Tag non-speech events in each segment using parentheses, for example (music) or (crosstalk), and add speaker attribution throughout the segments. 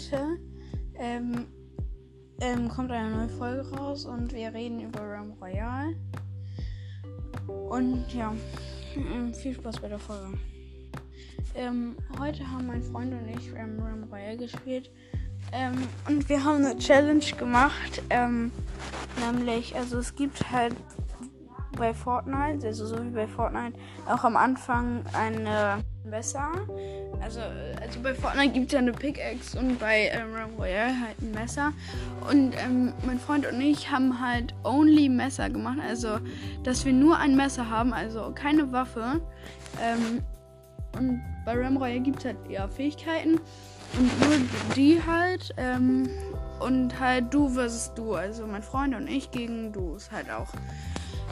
Speaker 1: heute ähm, ähm, kommt eine neue Folge raus und wir reden über Ram Royale. Und ja, ähm, viel Spaß bei der Folge. Ähm, heute haben mein Freund und ich Ram, Ram Royale gespielt. Ähm, und wir haben eine Challenge gemacht. Ähm, nämlich, also es gibt halt bei Fortnite, also so wie bei Fortnite, auch am Anfang eine Messer. Also, also bei Fortnite gibt es ja eine Pickaxe und bei ähm, Royale halt ein Messer. Und ähm, mein Freund und ich haben halt only Messer gemacht. Also, dass wir nur ein Messer haben, also keine Waffe. Ähm, und bei Realm Royale gibt es halt eher Fähigkeiten. Und nur die halt. Ähm, und halt du versus du. Also mein Freund und ich gegen du ist halt auch.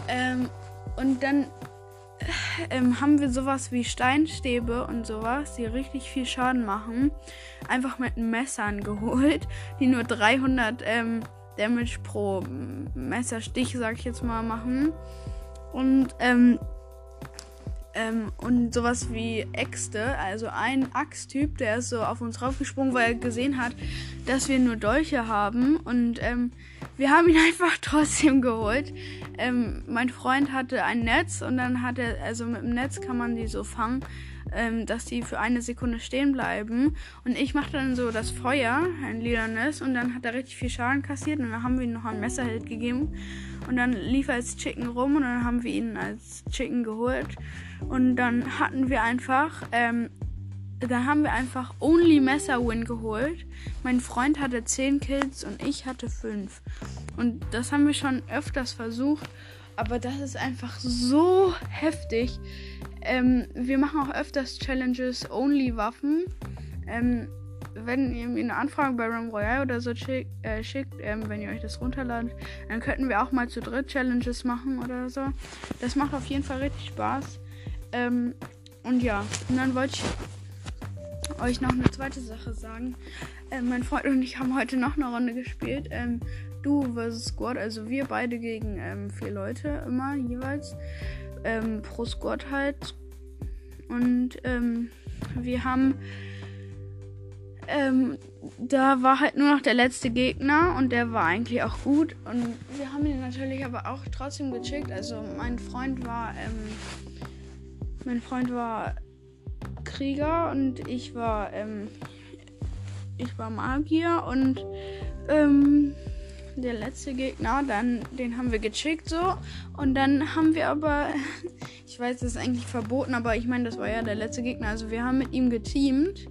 Speaker 1: Ähm, und dann ähm, haben wir sowas wie Steinstäbe und sowas, die richtig viel Schaden machen, einfach mit Messern geholt, die nur 300 ähm, Damage pro Messerstich, sag ich jetzt mal, machen. Und ähm, ähm, und sowas wie Äxte, also ein Axttyp, der ist so auf uns draufgesprungen, weil er gesehen hat, dass wir nur Dolche haben. Und ähm, wir haben ihn (laughs) einfach trotzdem geholt. Ähm, mein Freund hatte ein Netz und dann hat er, also mit dem Netz kann man die so fangen, ähm, dass die für eine Sekunde stehen bleiben. Und ich mache dann so das Feuer, ein lilanes, und dann hat er richtig viel Schaden kassiert und dann haben wir ihm noch ein Messerhit gegeben. Und dann lief er als Chicken rum und dann haben wir ihn als Chicken geholt. Und dann hatten wir einfach, ähm, da haben wir einfach Only Messer Win geholt. Mein Freund hatte 10 Kills und ich hatte 5. Und das haben wir schon öfters versucht. Aber das ist einfach so heftig. Ähm, wir machen auch öfters Challenges Only Waffen. Ähm, wenn ihr mir eine Anfrage bei Ram Royale oder so schick, äh, schickt, ähm, wenn ihr euch das runterladet, dann könnten wir auch mal zu dritt Challenges machen oder so. Das macht auf jeden Fall richtig Spaß. Ähm, und ja, und dann wollte ich euch noch eine zweite Sache sagen. Ähm, mein Freund und ich haben heute noch eine Runde gespielt. Ähm, du versus Squad, also wir beide gegen ähm, vier Leute immer jeweils. Ähm, pro Squad halt. Und ähm, wir haben ähm, da war halt nur noch der letzte Gegner und der war eigentlich auch gut. Und wir haben ihn natürlich aber auch trotzdem gechickt. Also mein Freund war, ähm, mein Freund war Krieger und ich war, ähm, ich war Magier und ähm, der letzte Gegner, dann den haben wir gechickt so. Und dann haben wir aber, (laughs) ich weiß, das ist eigentlich verboten, aber ich meine, das war ja der letzte Gegner. Also wir haben mit ihm geteamt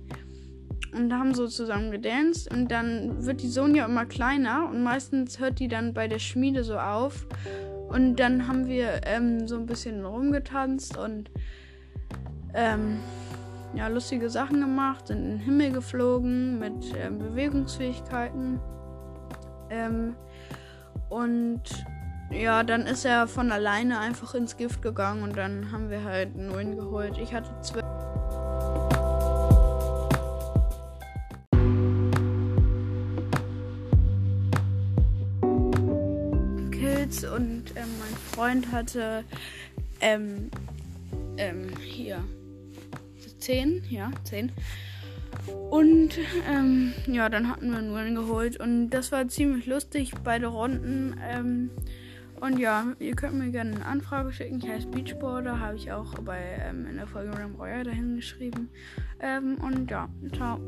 Speaker 1: und haben so zusammen gedanced. Und dann wird die Sonja immer kleiner und meistens hört die dann bei der Schmiede so auf. Und dann haben wir ähm, so ein bisschen rumgetanzt und ähm, ja, lustige Sachen gemacht, sind in den Himmel geflogen mit ähm, Bewegungsfähigkeiten. Ähm, und ja, dann ist er von alleine einfach ins Gift gegangen und dann haben wir halt einen Win geholt. Ich hatte zwölf. Kills und ähm, mein Freund hatte ähm, ähm, hier 10, ja, 10. Und ähm, ja, dann hatten wir einen Win geholt und das war ziemlich lustig, beide Runden. Ähm, und ja, ihr könnt mir gerne eine Anfrage schicken. Ich heiße Beachboarder, habe ich auch bei ähm, in der Folge Ram Royale dahin geschrieben. Ähm, und ja, ciao.